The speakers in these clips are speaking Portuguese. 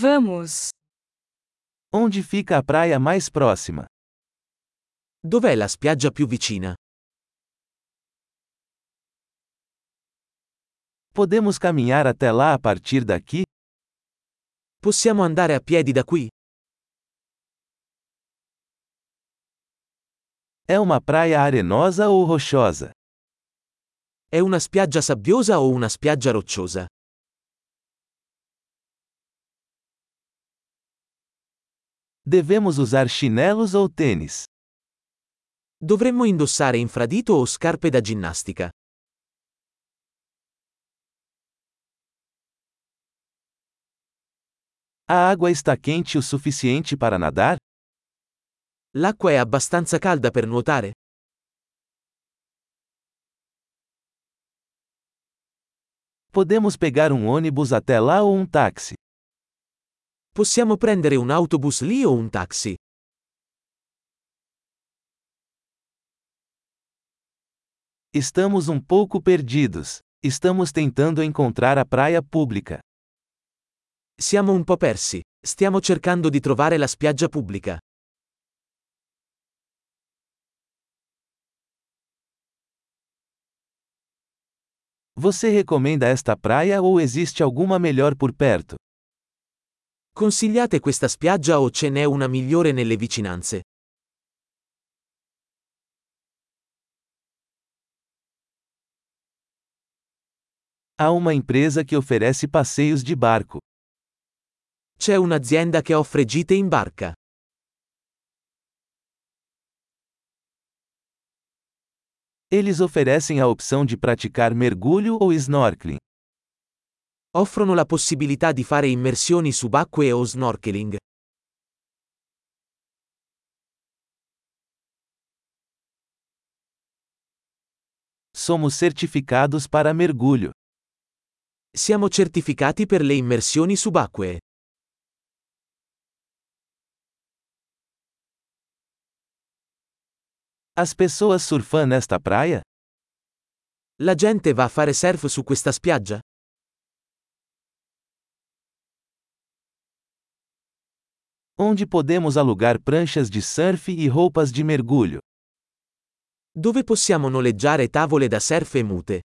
Vamos. Onde fica a praia mais próxima? Dov'è la spiaggia più vicina? Podemos caminhar até lá a partir daqui? Possiamo andare a piedi da qui? É uma praia arenosa ou rochosa? È una spiaggia sabbiosa o una spiaggia rocciosa? Devemos usar chinelos ou tênis? Dovremmo indossare infradito o scarpe da ginnastica? A água está quente o suficiente para nadar? L'acqua è abbastanza calda per nuotare? Podemos pegar um ônibus até lá ou um táxi? Possiamo prendere un autobus lì o un taxi? Estamos um pouco perdidos. Estamos tentando encontrar a praia pública. Siamo un po' persi. Stiamo cercando di trovare la spiaggia pubblica. Você recomenda esta praia ou existe alguma melhor por perto? Consigliate questa spiaggia o ce n'è una migliore nelle vicinanze? Há uma empresa que oferece passeios de barco. C'è un'azienda che offre gite in barca. Eles oferecem a opção de praticar mergulho ou snorkeling. Offrono la possibilità di fare immersioni subacquee o snorkeling. Somos certificados para mergulho. Siamo certificati per le immersioni subacquee. As pessoas surfam nesta praia? La gente va a fare surf su questa spiaggia? Onde podemos alugar pranchas de surf e roupas de mergulho? Dove possiamo noleggiare tavole da surf e mute?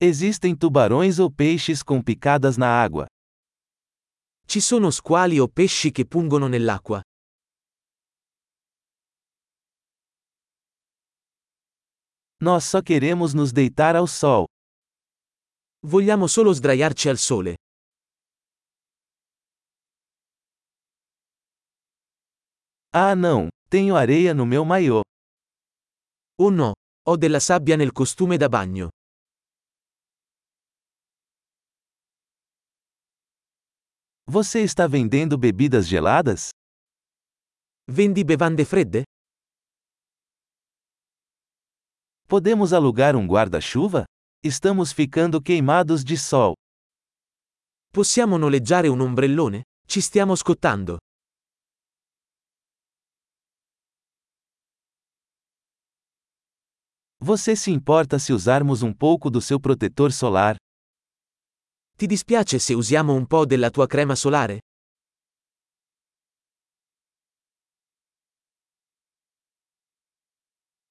Existem tubarões ou peixes com picadas na água? Ci sono squali o pesci che pungono nell'acqua? Nós só queremos nos deitar ao sol. Vogliamo solo sdraiarci al sole. Ah não, tenho areia no meu maiô. Oh no, ho della sabbia nel costume da bagno. Você está vendendo bebidas geladas? Vendi bevande fredde? Podemos alugar um guarda-chuva? Estamos ficando queimados de sol. Possiamo noleggiare un ombrellone? Ci stiamo scottando. Você se importa se usarmos um pouco do seu protetor solar? Ti dispiace se usiamo un po' della tua crema solare?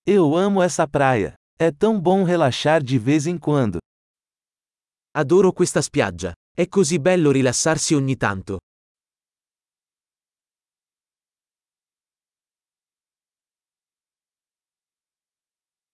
Eu amo essa praia. É tão bom relaxar de vez em quando. Adoro questa spiaggia. È così bello rilassarsi ogni tanto.